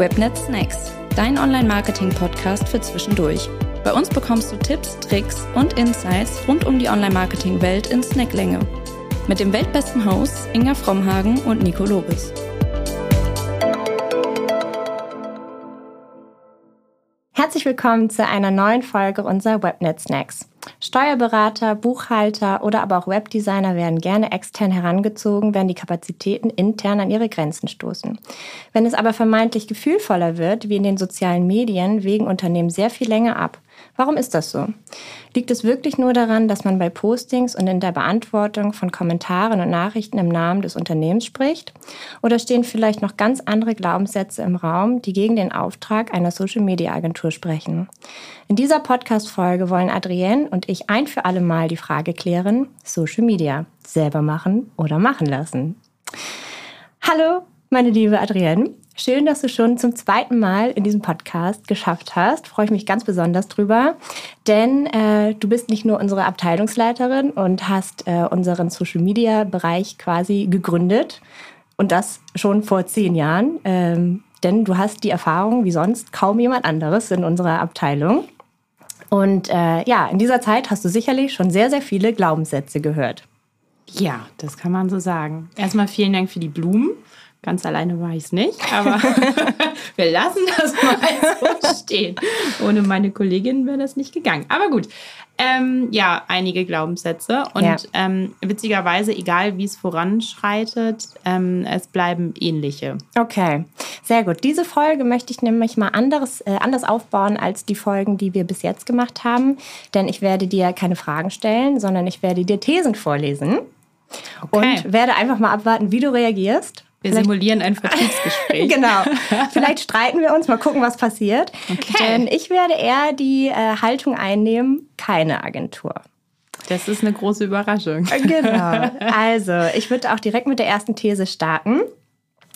Webnet Snacks, dein Online-Marketing-Podcast für zwischendurch. Bei uns bekommst du Tipps, Tricks und Insights rund um die Online-Marketing-Welt in Snacklänge. Mit dem weltbesten Hosts Inga Frommhagen und Nico Lobes. Herzlich willkommen zu einer neuen Folge unserer Webnet Snacks. Steuerberater, Buchhalter oder aber auch Webdesigner werden gerne extern herangezogen, wenn die Kapazitäten intern an ihre Grenzen stoßen. Wenn es aber vermeintlich gefühlvoller wird, wie in den sozialen Medien, wägen Unternehmen sehr viel länger ab. Warum ist das so? Liegt es wirklich nur daran, dass man bei Postings und in der Beantwortung von Kommentaren und Nachrichten im Namen des Unternehmens spricht? Oder stehen vielleicht noch ganz andere Glaubenssätze im Raum, die gegen den Auftrag einer Social-Media-Agentur sprechen? In dieser Podcast-Folge wollen Adrienne und ich ein für alle Mal die Frage klären, Social Media selber machen oder machen lassen? Hallo, meine liebe Adrienne. Schön, dass du schon zum zweiten Mal in diesem Podcast geschafft hast. Freue ich mich ganz besonders drüber, denn äh, du bist nicht nur unsere Abteilungsleiterin und hast äh, unseren Social Media Bereich quasi gegründet und das schon vor zehn Jahren, ähm, denn du hast die Erfahrung wie sonst kaum jemand anderes in unserer Abteilung. Und äh, ja, in dieser Zeit hast du sicherlich schon sehr, sehr viele Glaubenssätze gehört. Ja, das kann man so sagen. Erstmal vielen Dank für die Blumen. Ganz alleine war ich es nicht, aber wir lassen das mal so stehen. Ohne meine Kollegin wäre das nicht gegangen. Aber gut, ähm, ja, einige Glaubenssätze und ja. ähm, witzigerweise, egal wie es voranschreitet, ähm, es bleiben ähnliche. Okay, sehr gut. Diese Folge möchte ich nämlich mal anderes, äh, anders aufbauen als die Folgen, die wir bis jetzt gemacht haben, denn ich werde dir keine Fragen stellen, sondern ich werde dir Thesen vorlesen. Okay. Und werde einfach mal abwarten, wie du reagierst. Wir Vielleicht simulieren ein Vertriebsgespräch. genau. Vielleicht streiten wir uns, mal gucken, was passiert. Okay. Denn ich werde eher die äh, Haltung einnehmen, keine Agentur. Das ist eine große Überraschung. Äh, genau. Also, ich würde auch direkt mit der ersten These starten.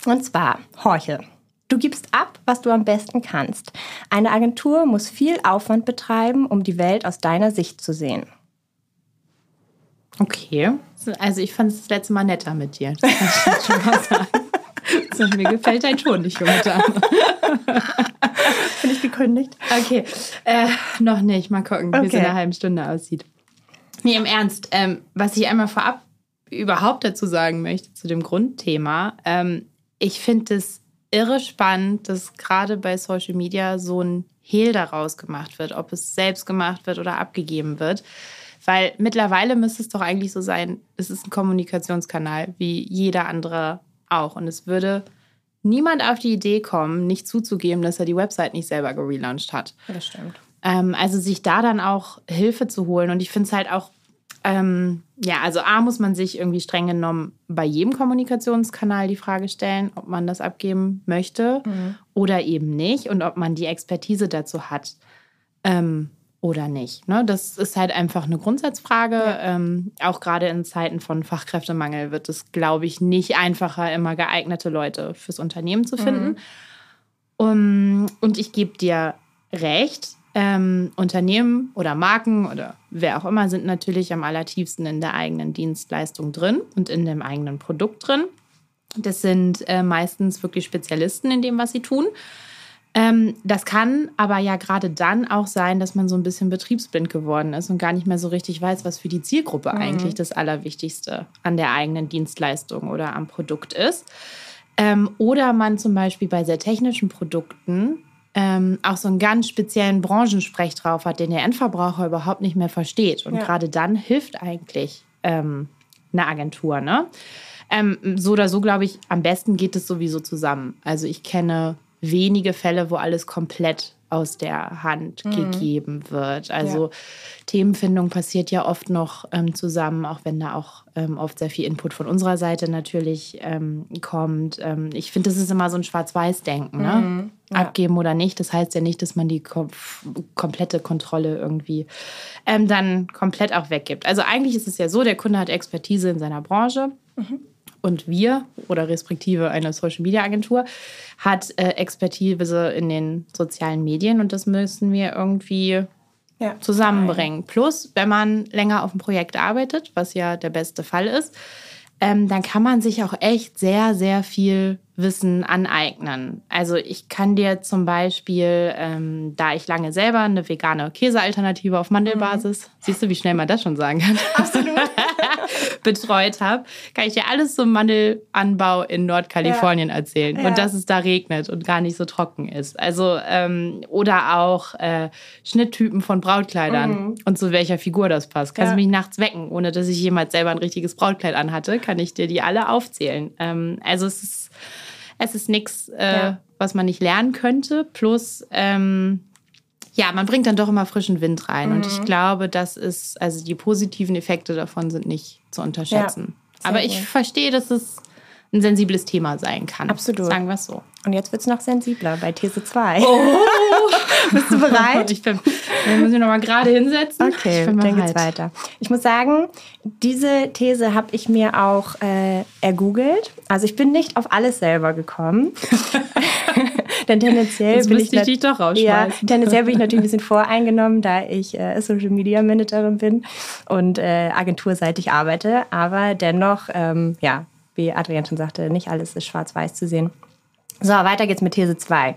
Und zwar, horche. Du gibst ab, was du am besten kannst. Eine Agentur muss viel Aufwand betreiben, um die Welt aus deiner Sicht zu sehen. Okay. Also ich fand es das letzte Mal netter mit dir. Das kann ich schon mal sagen. Also mir gefällt dein Ton nicht, junge Dame. Bin ich gekündigt? Okay. Äh, noch nicht. Mal gucken, okay. wie es in einer halben Stunde aussieht. Nee, im Ernst. Ähm, was ich einmal vorab überhaupt dazu sagen möchte, zu dem Grundthema. Ähm, ich finde es irre spannend, dass gerade bei Social Media so ein Hehl daraus gemacht wird, ob es selbst gemacht wird oder abgegeben wird. Weil mittlerweile müsste es doch eigentlich so sein, es ist ein Kommunikationskanal, wie jeder andere auch. Und es würde niemand auf die Idee kommen, nicht zuzugeben, dass er die Website nicht selber gelauncht hat. Das stimmt. Ähm, also sich da dann auch Hilfe zu holen. Und ich finde es halt auch, ähm, ja, also A muss man sich irgendwie streng genommen bei jedem Kommunikationskanal die Frage stellen, ob man das abgeben möchte mhm. oder eben nicht und ob man die Expertise dazu hat. Ähm, oder nicht. Ne? Das ist halt einfach eine Grundsatzfrage. Ja. Ähm, auch gerade in Zeiten von Fachkräftemangel wird es, glaube ich, nicht einfacher, immer geeignete Leute fürs Unternehmen zu finden. Mhm. Um, und ich gebe dir recht, ähm, Unternehmen oder Marken oder wer auch immer sind natürlich am allertiefsten in der eigenen Dienstleistung drin und in dem eigenen Produkt drin. Das sind äh, meistens wirklich Spezialisten in dem, was sie tun. Ähm, das kann aber ja gerade dann auch sein, dass man so ein bisschen betriebsblind geworden ist und gar nicht mehr so richtig weiß, was für die Zielgruppe mhm. eigentlich das Allerwichtigste an der eigenen Dienstleistung oder am Produkt ist. Ähm, oder man zum Beispiel bei sehr technischen Produkten ähm, auch so einen ganz speziellen Branchensprech drauf hat, den der Endverbraucher überhaupt nicht mehr versteht. Und ja. gerade dann hilft eigentlich ähm, eine Agentur. Ne? Ähm, so oder so, glaube ich, am besten geht es sowieso zusammen. Also ich kenne wenige Fälle, wo alles komplett aus der Hand mhm. gegeben wird. Also ja. Themenfindung passiert ja oft noch ähm, zusammen, auch wenn da auch ähm, oft sehr viel Input von unserer Seite natürlich ähm, kommt. Ähm, ich finde, das ist immer so ein Schwarz-Weiß-Denken. Ne? Mhm. Ja. Abgeben oder nicht, das heißt ja nicht, dass man die kom komplette Kontrolle irgendwie ähm, dann komplett auch weggibt. Also eigentlich ist es ja so, der Kunde hat Expertise in seiner Branche. Mhm und wir oder respektive eine Social Media Agentur hat äh, Expertise in den sozialen Medien und das müssen wir irgendwie ja. zusammenbringen. Plus, wenn man länger auf dem Projekt arbeitet, was ja der beste Fall ist, ähm, dann kann man sich auch echt sehr, sehr viel Wissen aneignen. Also ich kann dir zum Beispiel, ähm, da ich lange selber eine vegane Käsealternative auf Mandelbasis, mhm. siehst du, wie schnell man das schon sagen kann, absolut, betreut habe, kann ich dir alles zum Mandelanbau in Nordkalifornien ja. erzählen ja. und dass es da regnet und gar nicht so trocken ist. Also ähm, oder auch äh, Schnitttypen von Brautkleidern mhm. und zu welcher Figur das passt. Kannst ja. du mich nachts wecken, ohne dass ich jemals selber ein richtiges Brautkleid anhatte, kann ich dir die alle aufzählen. Ähm, also es ist es ist nichts, äh, was man nicht lernen könnte. Plus, ähm, ja, man bringt dann doch immer frischen Wind rein. Mhm. Und ich mhm. glaube, das ist, also die positiven Effekte davon sind nicht zu unterschätzen. Ja, Aber ich gut. verstehe, dass es ein sensibles Thema sein kann. Absolut. Sagen wir es so. Und jetzt wird es noch sensibler bei These 2. Oh. Bist du bereit? ich bin, wir müssen noch mal gerade hinsetzen. Okay, dann geht's weiter. Ich muss sagen, diese These habe ich mir auch äh, ergoogelt. Also ich bin nicht auf alles selber gekommen. Denn tendenziell Jetzt bin ich, ich dich doch. Ja, tendenziell bin ich natürlich ein bisschen voreingenommen, da ich äh, Social Media Managerin bin und äh, agenturseitig arbeite. Aber dennoch, ähm, ja, wie Adrian schon sagte, nicht alles ist schwarz-weiß zu sehen. So, weiter geht's mit These 2.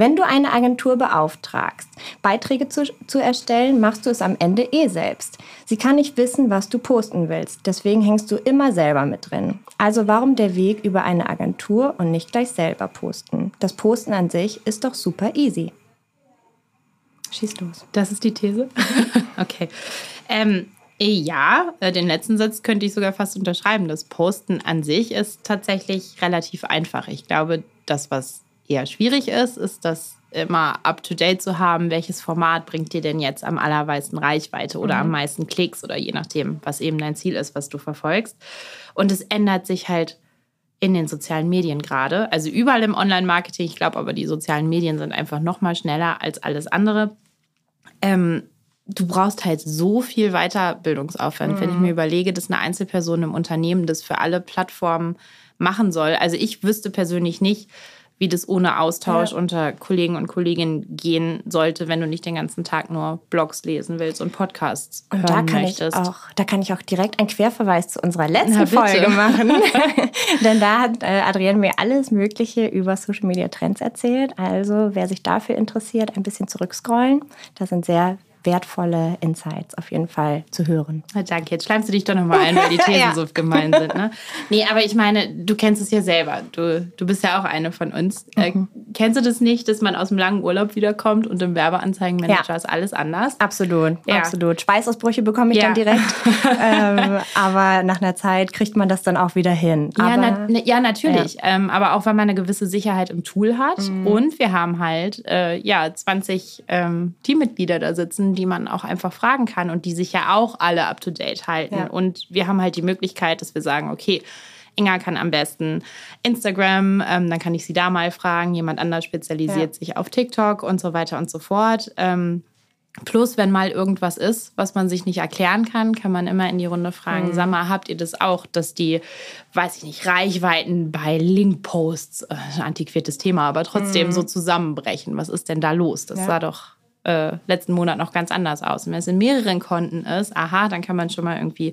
Wenn du eine Agentur beauftragst, Beiträge zu, zu, erstellen, machst du es am Ende eh selbst. Sie kann nicht wissen, was du posten willst. Deswegen hängst du immer selber mit drin. Also warum der Weg über eine Agentur und nicht gleich selber posten? Das Posten an sich ist doch super easy. Schieß los. Das ist die These? okay. Ähm, ja, äh, den letzten Satz könnte ich sogar fast unterschreiben. Das Posten an sich ist tatsächlich relativ einfach. Ich glaube, das, was eher schwierig ist, ist das immer up-to-date zu haben, welches Format bringt dir denn jetzt am allermeisten Reichweite oder mhm. am meisten Klicks oder je nachdem, was eben dein Ziel ist, was du verfolgst. Und es ändert sich halt in den sozialen Medien gerade. Also überall im Online-Marketing. Ich glaube aber, die sozialen Medien sind einfach noch mal schneller als alles andere. Ähm, du brauchst halt so viel Weiterbildungsaufwand, mhm. wenn ich mhm. mir überlege, dass eine Einzelperson im Unternehmen das für alle Plattformen machen soll. Also ich wüsste persönlich nicht, wie das ohne Austausch ja. unter Kollegen und Kolleginnen gehen sollte, wenn du nicht den ganzen Tag nur Blogs lesen willst und Podcasts und hören da kann möchtest. Ich auch, da kann ich auch direkt einen Querverweis zu unserer letzten Folge machen. Denn da hat äh, Adrienne mir alles Mögliche über Social Media Trends erzählt. Also wer sich dafür interessiert, ein bisschen zurückscrollen. Da sind sehr wertvolle Insights auf jeden Fall zu hören. Danke, jetzt schleimst du dich doch nochmal ein, weil die Thesen ja. so gemein sind. Ne? Nee, aber ich meine, du kennst es ja selber. Du, du bist ja auch eine von uns. Äh, mhm. Äh, kennst du das nicht, dass man aus dem langen Urlaub wiederkommt und im Werbeanzeigenmanager ja. ist alles anders? Absolut, ja. absolut. Schweißausbrüche bekomme ich dann direkt. ähm, aber nach einer Zeit kriegt man das dann auch wieder hin. Ja, na, ne, ja natürlich. Ähm, aber auch, weil man eine gewisse Sicherheit im Tool hat. Mhm. Und wir haben halt äh, ja, 20 ähm, Teammitglieder da sitzen, die man auch einfach fragen kann und die sich ja auch alle up-to-date halten. Ja. Und wir haben halt die Möglichkeit, dass wir sagen, okay, Inga kann am besten Instagram, ähm, dann kann ich sie da mal fragen. Jemand anders spezialisiert ja. sich auf TikTok und so weiter und so fort. Ähm, plus, wenn mal irgendwas ist, was man sich nicht erklären kann, kann man immer in die Runde fragen, mhm. sag mal, habt ihr das auch, dass die, weiß ich nicht, Reichweiten bei Linkposts, äh, antiquiertes Thema, aber trotzdem mhm. so zusammenbrechen? Was ist denn da los? Das ja. war doch äh, letzten Monat noch ganz anders aus. Und wenn es in mehreren Konten ist, aha, dann kann man schon mal irgendwie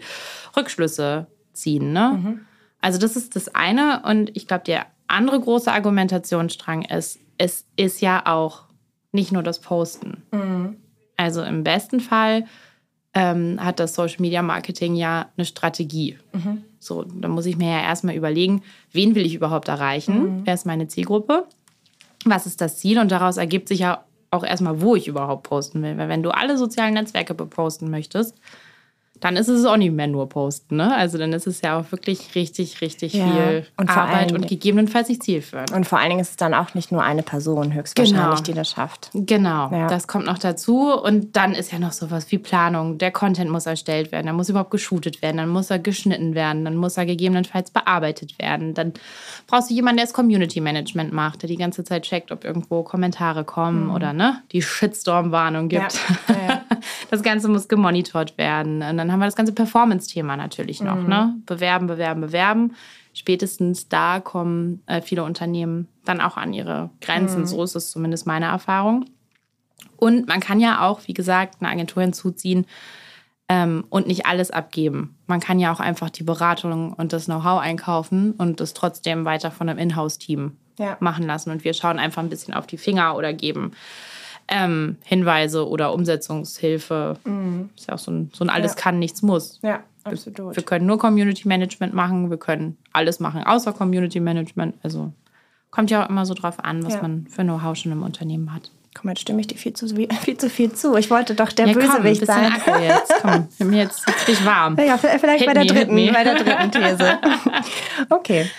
Rückschlüsse ziehen. Ne? Mhm. Also das ist das eine. Und ich glaube, der andere große Argumentationsstrang ist, es ist ja auch nicht nur das Posten. Mhm. Also im besten Fall ähm, hat das Social Media Marketing ja eine Strategie. Mhm. So, da muss ich mir ja erstmal überlegen, wen will ich überhaupt erreichen? Mhm. Wer ist meine Zielgruppe? Was ist das Ziel? Und daraus ergibt sich ja auch erstmal, wo ich überhaupt posten will. Weil wenn du alle sozialen Netzwerke posten möchtest, dann ist es auch nicht mehr nur Posten. Ne? Also dann ist es ja auch wirklich richtig, richtig ja. viel und Arbeit und gegebenenfalls nicht zielführend. Und vor allen Dingen ist es dann auch nicht nur eine Person höchstwahrscheinlich, genau. die das schafft. Genau, ja. das kommt noch dazu. Und dann ist ja noch sowas wie Planung. Der Content muss erstellt werden, dann muss überhaupt geshootet werden, dann muss er geschnitten werden, dann muss er gegebenenfalls bearbeitet werden. Dann brauchst du jemanden, der das Community Management macht, der die ganze Zeit checkt, ob irgendwo Kommentare kommen mhm. oder ne, die Shitstorm-Warnung gibt. Ja. Das Ganze muss gemonitort werden. Und dann haben wir das ganze Performance-Thema natürlich noch. Mhm. Ne? Bewerben, bewerben, bewerben. Spätestens da kommen äh, viele Unternehmen dann auch an ihre Grenzen. Mhm. So ist es zumindest meine Erfahrung. Und man kann ja auch, wie gesagt, eine Agentur hinzuziehen, ähm, und nicht alles abgeben. Man kann ja auch einfach die Beratung und das Know-how einkaufen und es trotzdem weiter von einem Inhouse-Team Ja. machen lassen. Und wir schauen einfach ein bisschen auf die Finger oder geben ähm, Hinweise oder Umsetzungshilfe. Ist ja auch so ein, so ein alles Ja. kann, nichts muss. Ja, absolut. Wir können nur Community Management machen, wir können alles machen außer Community Management. Also kommt ja auch immer so drauf an, was Ja. man für Know-how schon im Unternehmen hat. Mal, jetzt stimme ich dir viel zu, viel zu viel zu. Ich wollte doch der ja, komm, Bösewicht sein. Akku jetzt. Komm, ich bin jetzt, jetzt bin ich warm. Ja, vielleicht Hit bei der, me, dritten, bei der dritten These. Okay.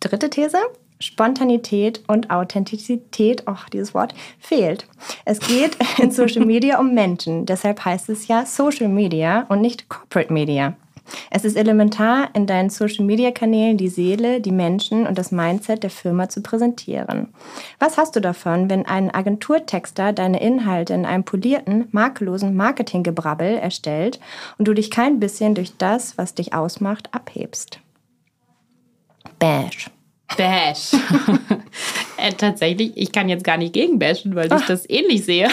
Dritte These. Spontanität und Authentizität, ach, dieses Wort, fehlt. Es geht in Social Media um Menschen. Deshalb heißt es ja Social Media und nicht Corporate Media. Es ist elementar, in deinen Social-Media-Kanälen die Seele, die Menschen und das Mindset der Firma zu präsentieren. Was hast du davon, wenn ein Agenturtexter deine Inhalte in einem polierten, makellosen Marketinggebrabbel erstellt und du dich kein bisschen durch das, was dich ausmacht, abhebst? Bash. Bash. äh, tatsächlich, ich kann jetzt gar nicht gegen bashen, weil ich das ähnlich sehe.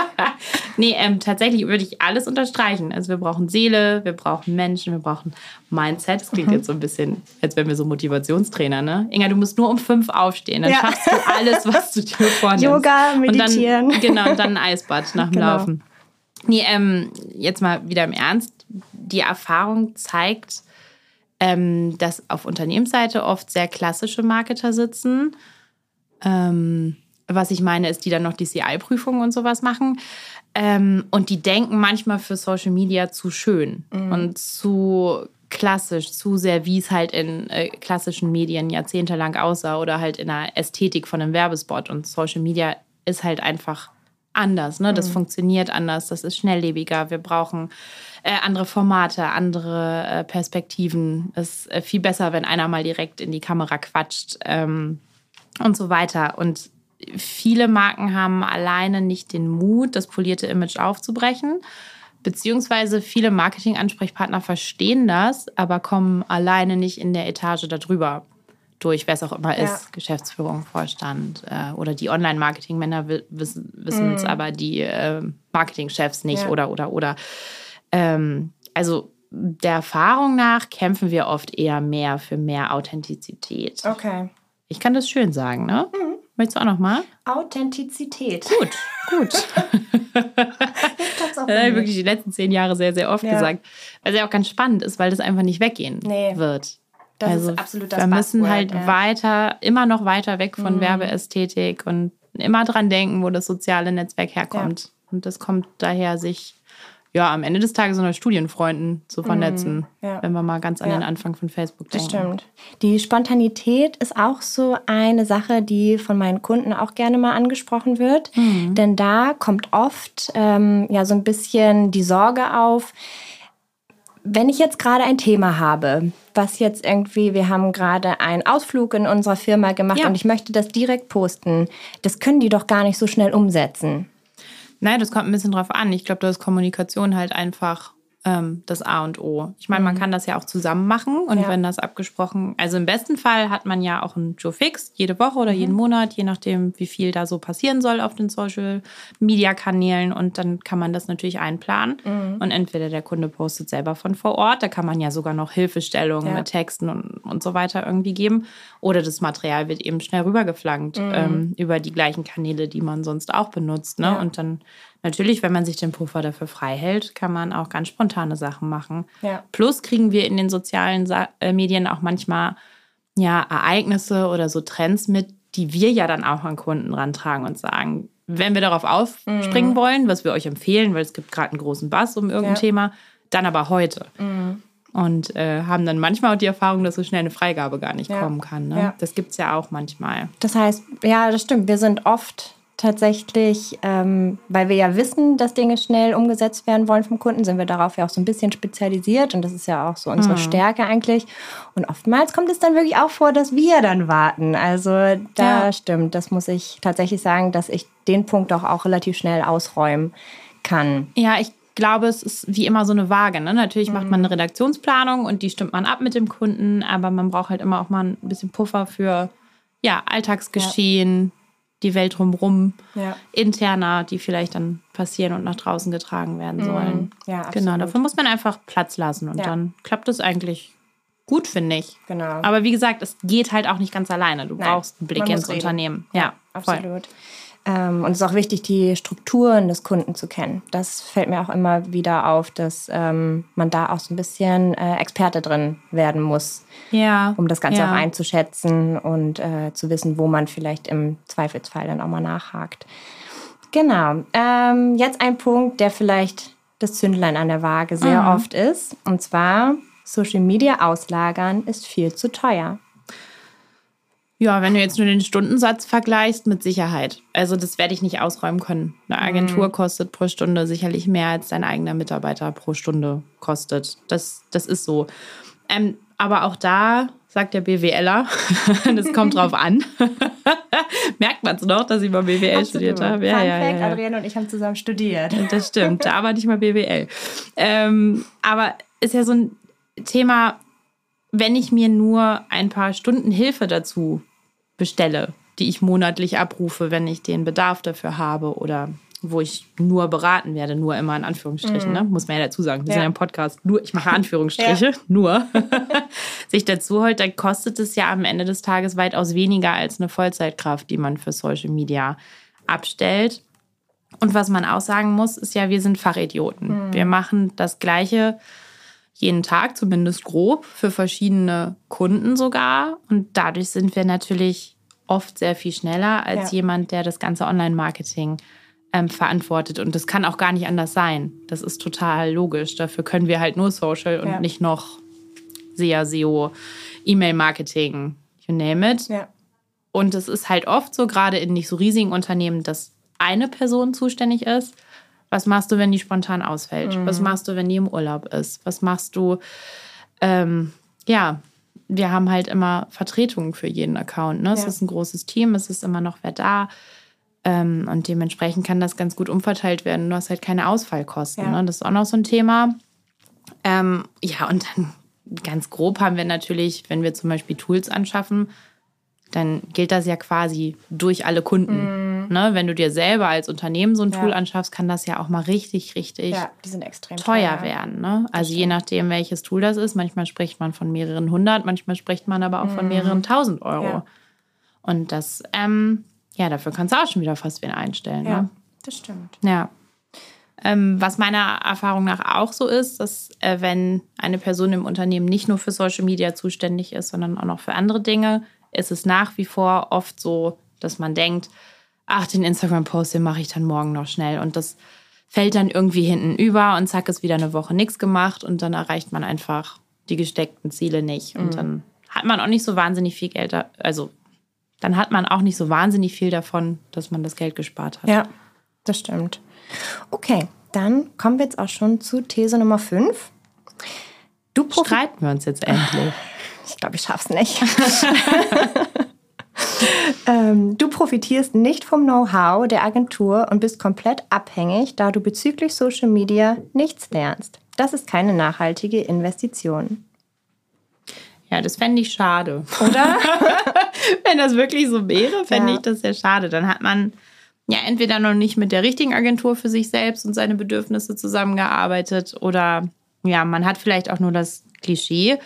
nee, ähm, tatsächlich würde ich alles unterstreichen. Also wir brauchen Seele, wir brauchen Menschen, wir brauchen Mindset. Das klingt Mhm. jetzt so ein bisschen, als wären wir so Motivationstrainer, ne? Inga, du musst nur um fünf aufstehen, dann Ja. schaffst du alles, was du dir vornimmst. Yoga, Und meditieren. dann, genau, und dann ein Eisbad nach dem Genau. Laufen. Nee, ähm, jetzt mal wieder im Ernst. Die Erfahrung zeigt, ähm, dass auf Unternehmensseite oft sehr klassische Marketer sitzen. Ähm, was ich meine, ist, die dann noch die CI-Prüfungen und sowas machen. Ähm, und die denken manchmal für Social Media zu schön und zu klassisch, zu sehr, wie es halt in äh, klassischen Medien jahrzehntelang aussah oder halt in der Ästhetik von einem Werbespot. Und Social Media ist halt einfach anders. Ne? Das funktioniert anders, das ist schnelllebiger. Wir brauchen äh, andere Formate, andere äh, Perspektiven. Es ist äh, viel besser, wenn einer mal direkt in die Kamera quatscht ähm, und so weiter. Und viele Marken haben alleine nicht den Mut, das polierte Image aufzubrechen. Beziehungsweise viele Marketing-Ansprechpartner verstehen das, aber kommen alleine nicht in der Etage darüber durch, wer es auch immer Ja. ist, Geschäftsführung, Vorstand äh, oder die Online-Marketing-Männer wi- wissen es, aber die äh, Marketing-Chefs nicht Ja. oder, oder, oder. Ähm, also der Erfahrung nach kämpfen wir oft eher mehr für mehr Authentizität. Okay. Ich kann das schön sagen, ne? Möchtest du auch noch mal? Authentizität. Gut, gut. Das auch habe ich wirklich die letzten zehn Jahre sehr, sehr oft Ja. gesagt. Weil es ja auch ganz spannend ist, weil das einfach nicht weggehen Nee. wird. Das also absolut das wir müssen halt ja. Mhm. weiter, immer noch weiter weg von Werbeästhetik und immer dran denken, wo das soziale Netzwerk herkommt. Und das kommt daher, sich ja am Ende des Tages unter Studienfreunden zu vernetzen, Mhm. Ja. wenn wir mal ganz an Ja. den Anfang von Facebook Das denken. stimmt. Die Spontanität ist auch so eine Sache, die von meinen Kunden auch gerne mal angesprochen wird. Denn da kommt oft ähm, ja so ein bisschen die Sorge auf, wenn ich jetzt gerade ein Thema habe, was jetzt irgendwie, wir haben gerade einen Ausflug in unserer Firma gemacht Ja. und ich möchte das direkt posten, das können die doch gar nicht so schnell umsetzen. Naja, das kommt ein bisschen drauf an. Ich glaube, da ist Kommunikation halt einfach ähm, das A und O. Ich meine, man kann das ja auch zusammen machen und Mhm. Ja. wenn das abgesprochen, also im besten Fall hat man ja auch einen Joe Fix jede Woche oder Mhm. jeden Monat, je nachdem, wie viel da so passieren soll auf den Social Media Kanälen und dann kann man das natürlich einplanen Mhm. und entweder der Kunde postet selber von vor Ort, da kann man ja sogar noch Hilfestellungen Ja. mit Texten und, und so weiter irgendwie geben oder das Material wird eben schnell rübergeflankt ähm, über die gleichen Kanäle, die man sonst auch benutzt. Ne? Mhm. Ja. Und dann natürlich, wenn man sich den Puffer dafür frei hält, kann man auch ganz spontane Sachen machen. Ja. Plus kriegen wir in den sozialen Sa äh, Medien auch manchmal ja, Ereignisse oder so Trends mit, die wir ja dann auch an Kunden rantragen und sagen, wenn wir darauf aufspringen wollen, was wir euch empfehlen, weil es gibt gerade einen großen Bass um irgendein Mhm. Ja. Mhm. Thema, dann aber heute. Und äh, haben dann manchmal auch die Erfahrung, dass so schnell eine Freigabe gar nicht Ja. kommen kann. Ne? Ja. Das gibt es ja auch manchmal. Das heißt, ja, das stimmt. Wir sind oft tatsächlich, ähm, weil wir ja wissen, dass Dinge schnell umgesetzt werden wollen vom Kunden, sind wir darauf ja auch so ein bisschen spezialisiert und das ist ja auch so unsere Stärke eigentlich. Und oftmals kommt es dann wirklich auch vor, dass wir dann warten. Also da Ja. stimmt, das muss ich tatsächlich sagen, dass ich den Punkt auch, auch relativ schnell ausräumen kann. Ja, ich glaube, es ist wie immer so eine Waage. Ne? Natürlich macht man eine Redaktionsplanung und die stimmt man ab mit dem Kunden, aber man braucht halt immer auch mal ein bisschen Puffer für ja, Alltagsgeschehen, die Welt drumherum, Ja. interner, die vielleicht dann passieren und nach draußen getragen werden sollen. Mhm. Ja, genau, absolut. dafür muss man einfach Platz lassen und Ja. dann klappt es eigentlich gut, finde ich. Genau. Aber wie gesagt, es geht halt auch nicht ganz alleine. Du Nein, brauchst einen Blick ins reden. Unternehmen. Ja, voll. Absolut. Ähm, und es ist auch wichtig, die Strukturen des Kunden zu kennen. Das fällt mir auch immer wieder auf, dass ähm, man da auch so ein bisschen äh, Experte drin werden muss, Ja. um das Ganze ja. auch einzuschätzen und äh, zu wissen, wo man vielleicht im Zweifelsfall dann auch mal nachhakt. Genau. Ähm, jetzt ein Punkt, der vielleicht das Zündlein an der Waage sehr Mhm. oft ist. Und zwar, Social Media auslagern ist viel zu teuer. Ja, wenn du jetzt nur den Stundensatz vergleichst, mit Sicherheit. Also das werde ich nicht ausräumen können. Eine Agentur Mhm. kostet pro Stunde sicherlich mehr, als dein eigener Mitarbeiter pro Stunde kostet. Das, das ist so. Ähm, aber auch da sagt der BWLer, das kommt drauf an. Merkt man es noch, dass ich mal BWL studiert habe? Fun ja, Fact, ja. Adrienne und ich haben zusammen studiert. Das stimmt, da aber nicht mal BWL. Ähm, aber ist ja so ein Thema, wenn ich mir nur ein paar Stunden Hilfe dazu bestelle, die ich monatlich abrufe, wenn ich den Bedarf dafür habe oder wo ich nur beraten werde, nur immer in Anführungsstrichen, ne? muss man ja dazu sagen. Wir sind Ja. ja im Podcast, nur, ich mache Anführungsstriche, nur, sich dazu holt, dann kostet es ja am Ende des Tages weitaus weniger als eine Vollzeitkraft, die man für Social Media abstellt. Und was man auch sagen muss, ist ja, wir sind Fachidioten. Wir machen das Gleiche jeden Tag, zumindest grob, für verschiedene Kunden sogar. Und dadurch sind wir natürlich oft sehr viel schneller als Ja. jemand, der das ganze Online-Marketing ähm, verantwortet. Und das kann auch gar nicht anders sein. Das ist total logisch. Dafür können wir halt nur Social und Ja. nicht noch SEA, SEO, E-Mail-Marketing, you name it. Ja. Und es ist halt oft so, gerade in nicht so riesigen Unternehmen, dass eine Person zuständig ist. Was machst du, wenn die spontan ausfällt? Was machst du, wenn die im Urlaub ist? Was machst du? Ähm, ja, wir haben halt immer Vertretungen für jeden Account. Ne? Es Ja. ist ein großes Team, es ist immer noch wer da. Ähm, und dementsprechend kann das ganz gut umverteilt werden. Du hast halt keine Ausfallkosten. Ja. Ne? Das ist auch noch so ein Thema. Ähm, ja, und dann ganz grob haben wir natürlich, wenn wir zum Beispiel Tools anschaffen, dann gilt das ja quasi durch alle Kunden. Ne? Wenn du dir selber als Unternehmen so ein Mhm. Ja. Tool anschaffst, kann das ja auch mal richtig, richtig ja, die sind extrem teuer werden. Ne? Also je nachdem, welches Tool das ist. Manchmal spricht man von mehreren hundert, manchmal spricht man aber auch von mehreren tausend Euro. Mhm. Ja. Und das, ähm, ja, dafür kannst du auch schon wieder fast wen einstellen. Ja, Ne? das stimmt. Ja. Ähm, was meiner Erfahrung nach auch so ist, dass äh, wenn eine Person im Unternehmen nicht nur für Social Media zuständig ist, sondern auch noch für andere Dinge, ist es nach wie vor oft so, dass man denkt, ach, den Instagram-Post, den mache ich dann morgen noch schnell. Und das fällt dann irgendwie hinten über und zack, ist wieder eine Woche nichts gemacht und dann erreicht man einfach die gesteckten Ziele nicht. Und dann hat man auch nicht so wahnsinnig viel Geld, da, also dann hat man auch nicht so wahnsinnig viel davon, dass man das Geld gespart hat. Ja, das stimmt. Okay, dann kommen wir jetzt auch schon zu These Nummer 5. Du Streiten wir uns jetzt endlich. Ich glaube, ich schaff's nicht. ähm, du profitierst nicht vom Know-how der Agentur und bist komplett abhängig, da du bezüglich Social Media nichts lernst. Das ist keine nachhaltige Investition. Ja, das fände ich schade. Oder? Wenn das wirklich so wäre, fände Ja. ich das sehr schade. Dann hat man ja entweder noch nicht mit der richtigen Agentur für sich selbst und seine Bedürfnisse zusammengearbeitet oder ja, man hat vielleicht auch nur das Klischee.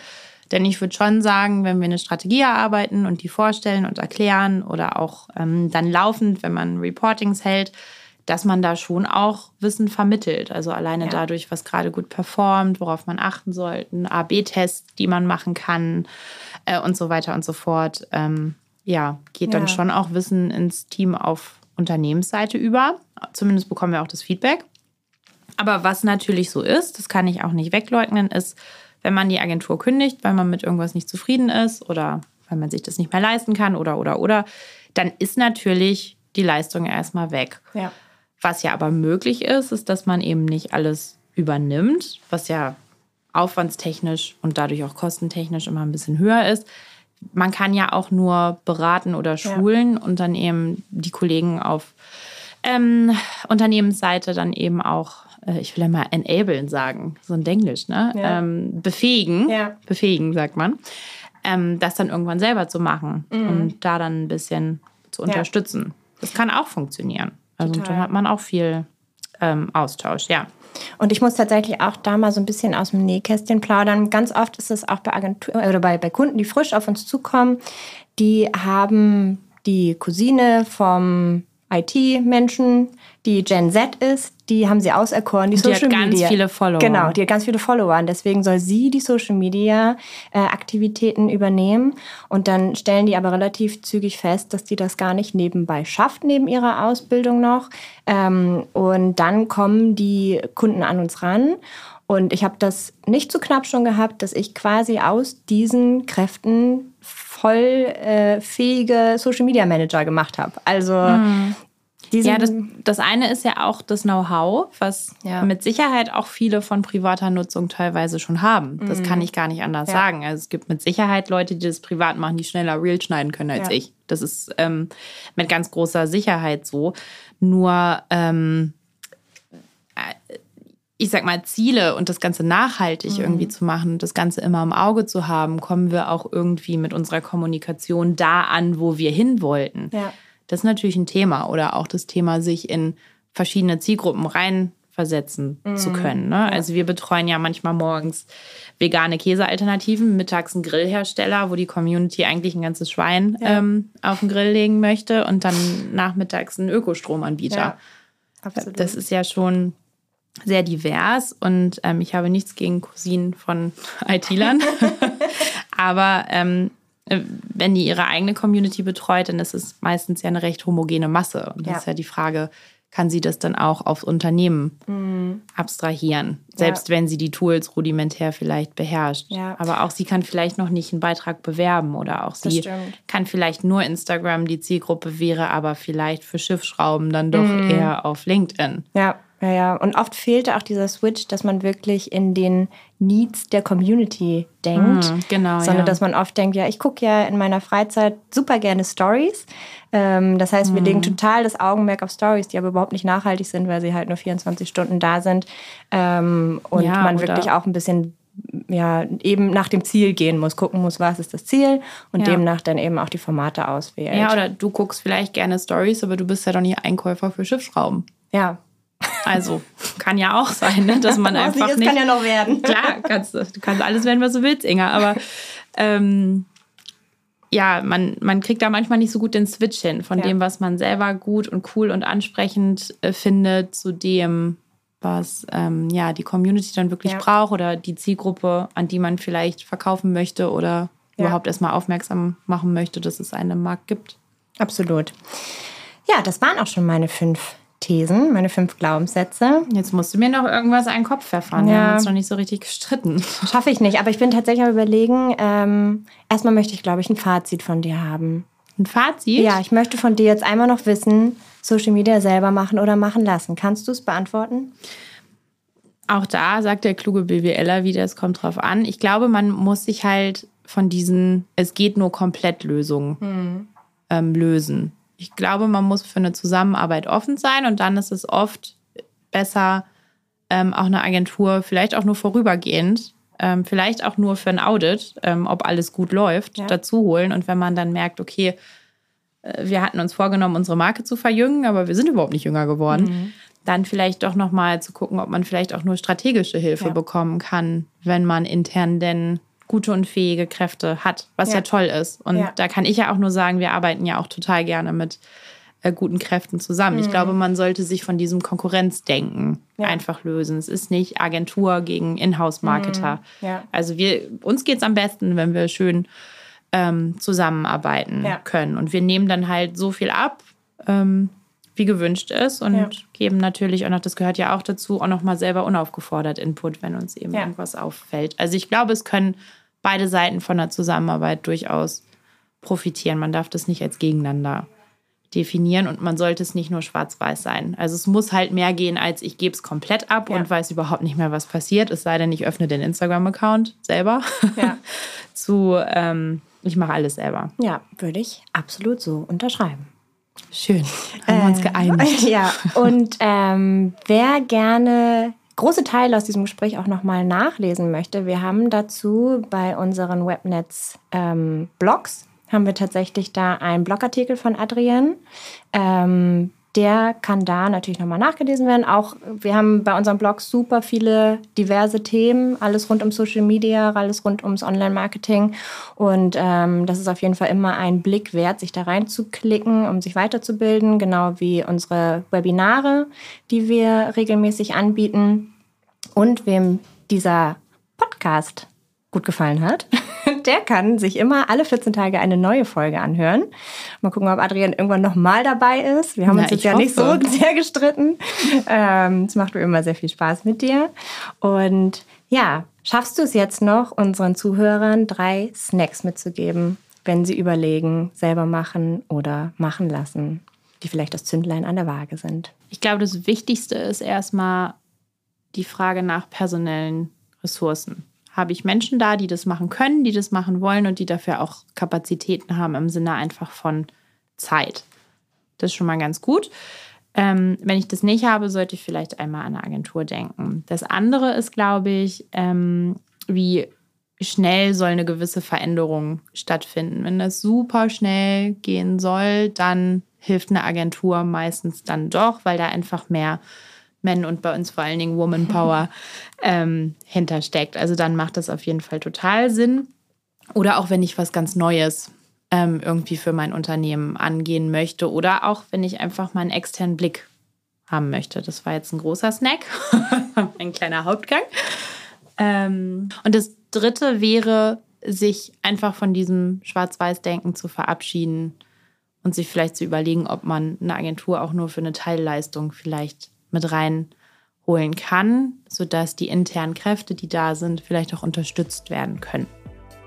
Denn ich würde schon sagen, wenn wir eine Strategie erarbeiten und die vorstellen und erklären oder auch ähm, dann laufend, wenn man Reportings hält, dass man da schon auch Wissen vermittelt. Also alleine Ja. dadurch, was gerade gut performt, worauf man achten sollte, A-B-Tests, die man machen kann äh, und so weiter und so fort. Ähm, ja, geht Ja. dann schon auch Wissen ins Team auf Unternehmensseite über. Zumindest bekommen wir auch das Feedback. Aber was natürlich so ist, das kann ich auch nicht wegleugnen, ist, wenn man die Agentur kündigt, weil man mit irgendwas nicht zufrieden ist oder weil man sich das nicht mehr leisten kann oder, oder, oder, dann ist natürlich die Leistung erstmal weg. Ja. Was ja aber möglich ist, ist, dass man eben nicht alles übernimmt, was ja aufwandstechnisch und dadurch auch kostentechnisch immer ein bisschen höher ist. Man kann ja auch nur beraten oder schulen und dann eben die Kollegen auf ähm, Unternehmensseite dann eben auch, ich will ja mal enablen sagen, so ein Denglisch, ne? Ja. Ähm, befähigen, Ja. befähigen, sagt man, ähm, das dann irgendwann selber zu machen und da dann ein bisschen zu Mhm. Unterstützen, Das kann auch funktionieren. Also Total. dann hat man auch viel ähm, Austausch, ja. Und ich muss tatsächlich auch da mal so ein bisschen aus dem Nähkästchen plaudern. Ganz oft ist es auch bei Agentur oder bei, bei Kunden, die frisch auf uns zukommen, die haben die Cousine vom IT-Menschen, die Gen Z ist, die haben sie auserkoren, die, Die hat Social ganz Media. viele Follower. Genau, die hat ganz viele Follower. Und deswegen soll sie die Social Media äh, Aktivitäten übernehmen. Und dann stellen die aber relativ zügig fest, dass die das gar nicht nebenbei schafft, neben ihrer Ausbildung noch. Ähm, und dann kommen die Kunden an uns ran. Und ich habe das nicht zu knapp schon gehabt, dass ich quasi aus diesen Kräften voll äh, fähige Social Media Manager gemacht habe. Also diesen, Ja, das, das eine ist ja auch das Know-how, was Ja. mit Sicherheit auch viele von privater Nutzung teilweise schon haben. Das kann ich gar nicht anders Mhm. Ja. sagen. Also es gibt mit Sicherheit Leute, die das privat machen, die schneller Reel schneiden können als Ja. ich. Das ist ähm, mit ganz großer Sicherheit so. Nur ähm, äh, ich sag mal, Ziele und das Ganze nachhaltig Mhm. irgendwie zu machen, das Ganze immer im Auge zu haben, kommen wir auch irgendwie mit unserer Kommunikation da an, wo wir hin wollten. Ja. Das ist natürlich ein Thema. Oder auch das Thema, sich in verschiedene Zielgruppen reinversetzen zu können. Ne? Also wir betreuen ja manchmal morgens vegane Käsealternativen, mittags einen Grillhersteller, wo die Community eigentlich ein ganzes Schwein ähm, auf den Grill legen möchte und dann nachmittags einen Ökostromanbieter. Ja, absolut. Das ist ja schon sehr divers und ähm, ich habe nichts gegen Cousinen von IT-Lern. Aber ähm, äh, wenn die ihre eigene Community betreut, dann ist es meistens ja eine recht homogene Masse. Und das Ja. ist ja die Frage, kann sie das dann auch aufs Unternehmen Mhm. abstrahieren? Selbst wenn sie die Tools rudimentär vielleicht beherrscht. Ja. Aber auch sie kann vielleicht noch nicht einen Beitrag bewerben oder auch sie kann vielleicht nur Instagram die Zielgruppe wäre, aber vielleicht für Schiffsschrauben dann doch Mhm. eher auf LinkedIn. Ja, ja, ja. Und oft fehlte auch dieser Switch, dass man wirklich in den Needs der Community denkt. Mhm, genau, Sondern ja. dass man oft denkt, ja, ich gucke ja in meiner Freizeit super gerne Stories. Ähm, das heißt, wir Mhm. legen total das Augenmerk auf Stories, die aber überhaupt nicht nachhaltig sind, weil sie halt nur 24 Stunden da sind. Ähm, und Ja, man oder- wirklich auch ein bisschen ja, eben nach dem Ziel gehen muss, gucken muss, was ist das Ziel und Ja. demnach dann eben auch die Formate auswählt. Ja, oder du guckst vielleicht gerne Stories, aber du bist ja doch nicht Einkäufer für Schiffsschrauben. ja. Also kann ja auch sein, ne, dass man einfach nicht ist, nicht. kann ja noch werden. Klar, kannst, du kannst alles werden, was du willst, Inga. Aber ähm, ja, man, man kriegt da manchmal nicht so gut den Switch hin von Ja. dem, was man selber gut und cool und ansprechend äh, findet, zu dem, was ähm, ja, die Community dann wirklich Ja. braucht oder die Zielgruppe, an die man vielleicht verkaufen möchte oder Ja. überhaupt erstmal aufmerksam machen möchte, dass es einen Markt gibt. Absolut. Ja, das waren auch schon meine fünf Thesen, meine fünf Glaubenssätze. Jetzt musst du mir noch irgendwas den Kopf. Wir Ja. haben uns noch nicht so richtig gestritten. Schaffe ich nicht, aber ich bin tatsächlich am überlegen, ähm, erstmal möchte ich, glaube ich, ein Fazit von dir haben. Ein Fazit? Ja, ich möchte von dir jetzt einmal noch wissen, Social Media selber machen oder machen lassen. Kannst du es beantworten? Auch da sagt der kluge BWLer wieder, es kommt drauf an. Ich glaube, man muss sich halt von diesen, es geht nur komplett Lösungen ähm, lösen. Ich glaube, man muss für eine Zusammenarbeit offen sein und dann ist es oft besser, ähm, auch eine Agentur, vielleicht auch nur vorübergehend, ähm, vielleicht auch nur für ein Audit, ähm, ob alles gut läuft, Ja. dazu holen. Und wenn man dann merkt, okay, äh, wir hatten uns vorgenommen, unsere Marke zu verjüngen, aber wir sind überhaupt nicht jünger geworden, dann vielleicht doch nochmal zu gucken, ob man vielleicht auch nur strategische Hilfe Ja. bekommen kann, wenn man intern denn gute und fähige Kräfte hat, was ja, Ja. toll ist. Und Ja. da kann ich ja auch nur sagen, wir arbeiten ja auch total gerne mit äh, guten Kräften zusammen. Ich glaube, man sollte sich von diesem Konkurrenzdenken Mhm. Ja. einfach lösen. Es ist nicht Agentur gegen Inhouse-Marketer. Mhm. Also wir, uns geht es am besten, wenn wir schön ähm, zusammenarbeiten können. Und wir nehmen dann halt so viel ab, ähm, wie gewünscht ist und Ja. geben natürlich auch noch, das gehört ja auch dazu, auch noch mal selber unaufgefordert Input, wenn uns eben Ja. irgendwas auffällt. Also ich glaube, es können beide Seiten von der Zusammenarbeit durchaus profitieren. Man darf das nicht als gegeneinander definieren und man sollte es nicht nur schwarz-weiß sein. Also es muss halt mehr gehen, als ich gebe es komplett ab Ja. und weiß überhaupt nicht mehr, was passiert. Es sei denn, ich öffne den Instagram-Account selber. Ja. Zu, ähm, ich mache alles selber. Ja, würde ich absolut so unterschreiben. Schön. Haben wir uns geeinigt. Ja, und ähm, wer gerne große Teile aus diesem Gespräch auch nochmal nachlesen möchte, wir haben dazu bei unseren Webnetz ähm, haben wir tatsächlich da einen Blogartikel von Adrienne. Ähm, der kann da natürlich nochmal nachgelesen werden. Auch wir haben bei unserem Blog super viele diverse Themen, alles rund um Social Media, alles rund ums Online-Marketing. Und ähm, das ist auf jeden Fall immer ein Blick wert, sich da reinzuklicken, um sich weiterzubilden, genau wie unsere Webinare, die wir regelmäßig anbieten. Und wem dieser Podcast gut gefallen hat, der kann sich immer alle 14 Tage eine neue Folge anhören. Mal gucken, ob Adrian irgendwann nochmal dabei ist. Wir haben uns jetzt ja nicht so sehr gestritten. Ähm, es macht mir immer sehr viel Spaß mit dir. Und ja, schaffst du es jetzt noch, unseren Zuhörern drei Snacks mitzugeben, wenn sie überlegen, selber machen oder machen lassen, die vielleicht das Zündlein an der Waage sind? Ich glaube, das Wichtigste ist erstmal die Frage nach personellen Ressourcen habe ich Menschen da, die das machen können, die das machen wollen und die dafür auch Kapazitäten haben im Sinne einfach von Zeit. Das ist schon mal ganz gut. Ähm, wenn ich das nicht habe, sollte ich vielleicht einmal an eine Agentur denken. Das andere ist, glaube ich, ähm, wie schnell soll eine gewisse Veränderung stattfinden. Wenn das super schnell gehen soll, dann hilft eine Agentur meistens dann doch, weil da einfach mehr Men und bei uns vor allen Dingen Woman Power ähm, hintersteckt. Also dann macht das auf jeden Fall total Sinn. Oder auch wenn ich was ganz Neues ähm, irgendwie für mein Unternehmen angehen möchte oder auch wenn ich einfach mal einen externen Blick haben möchte. Das war jetzt ein großer Snack, ein kleiner Hauptgang. Ähm, und das Dritte wäre, sich einfach von diesem Schwarz-Weiß-Denken zu verabschieden und sich vielleicht zu überlegen, ob man eine Agentur auch nur für eine Teilleistung vielleicht mit reinholen kann, sodass die internen Kräfte, die da sind, vielleicht auch unterstützt werden können.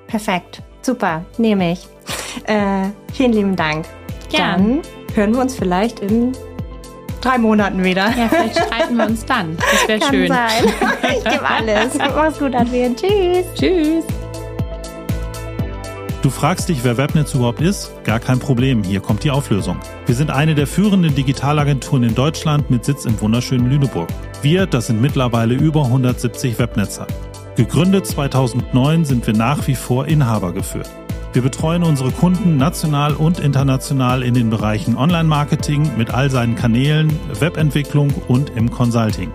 Perfekt, super, nehme ich. Äh, vielen lieben Dank. Gern. Dann hören wir uns vielleicht in drei Monaten wieder. Ja, vielleicht streiten wir uns dann. Das wäre schön. Sein. Ich gebe alles. Mach's gut, Adrian. Tschüss. Tschüss. Du fragst dich, wer Webnetz überhaupt ist? Gar kein Problem, hier kommt die Auflösung. Wir sind eine der führenden Digitalagenturen in Deutschland mit Sitz im wunderschönen Lüneburg. Wir, das sind mittlerweile über 170 Webnetzer. Gegründet 2009 sind wir nach wie vor Inhaber geführt. Wir betreuen unsere Kunden national und international in den Bereichen Online-Marketing mit all seinen Kanälen, Webentwicklung und im Consulting.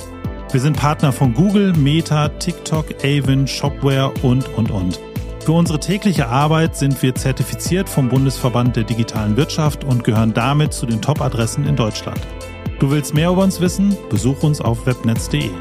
Wir sind Partner von Google, Meta, TikTok, Avon, Shopware und, und, und. Für unsere tägliche Arbeit sind wir zertifiziert vom Bundesverband der digitalen Wirtschaft und gehören damit zu den Top-Adressen in Deutschland. Du willst mehr über uns wissen? Besuch uns auf webnetz.de.